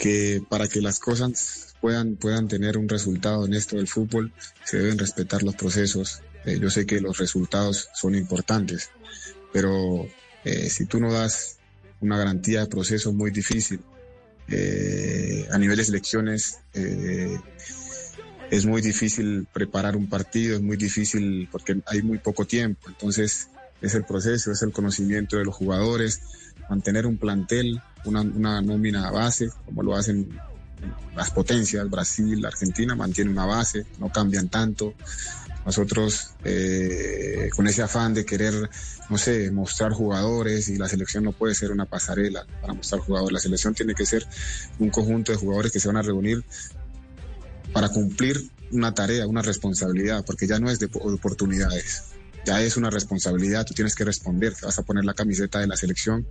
que para que las cosas puedan, puedan tener un resultado en esto del fútbol, se deben respetar los procesos. Eh, yo sé que los resultados son importantes, pero eh, si tú no das una garantía de proceso muy difícil, eh, a nivel de selecciones es muy difícil preparar un partido, es muy difícil porque hay muy poco tiempo. Entonces, es el proceso, es el conocimiento de los jugadores, mantener un plantel, una, una nómina base, como lo hacen las potencias, Brasil, Argentina, mantienen una base, no cambian tanto. Nosotros, eh, con ese afán de querer, no sé, mostrar jugadores, y la selección no puede ser una pasarela para mostrar jugadores, la selección tiene que ser un conjunto de jugadores que se van a reunir para cumplir una tarea, una responsabilidad, porque ya no es de oportunidades, ya es una responsabilidad, tú tienes que responder, te vas a poner la camiseta de la selección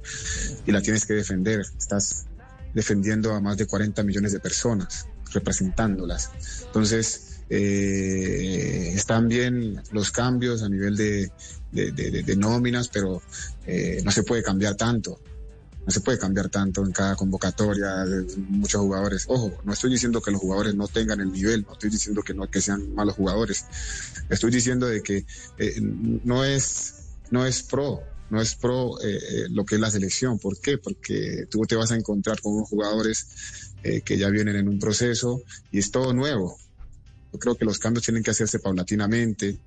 y la tienes que defender. Estás defendiendo a más de 40 millones de personas, representándolas. Entonces, eh, están bien los cambios a nivel de, nóminas, pero eh, no se puede cambiar tanto no se puede cambiar tanto en cada convocatoria de muchos jugadores. Ojo, no estoy diciendo que los jugadores no tengan el nivel, no estoy diciendo que no que sean malos jugadores. Estoy diciendo de que eh, no es no es pro, no es pro eh, eh, lo que es la selección. ¿Por qué? Porque tú te vas a encontrar con jugadores que ya vienen en un proceso y es todo nuevo. Yo creo que los cambios tienen que hacerse paulatinamente,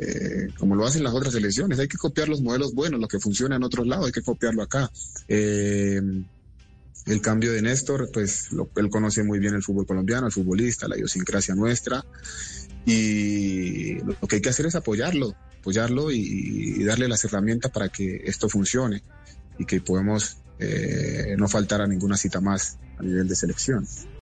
eh, como lo hacen las otras selecciones. Hay que copiar los modelos buenos, lo que funciona en otros lados, hay que copiarlo acá. Eh, el cambio de Néstor, pues él conoce muy bien el fútbol colombiano, el futbolista, la idiosincrasia nuestra, y lo, que hay que hacer es apoyarlo, apoyarlo y, darle las herramientas para que esto funcione y que podamos eh, no faltar a ninguna cita más a nivel de selección.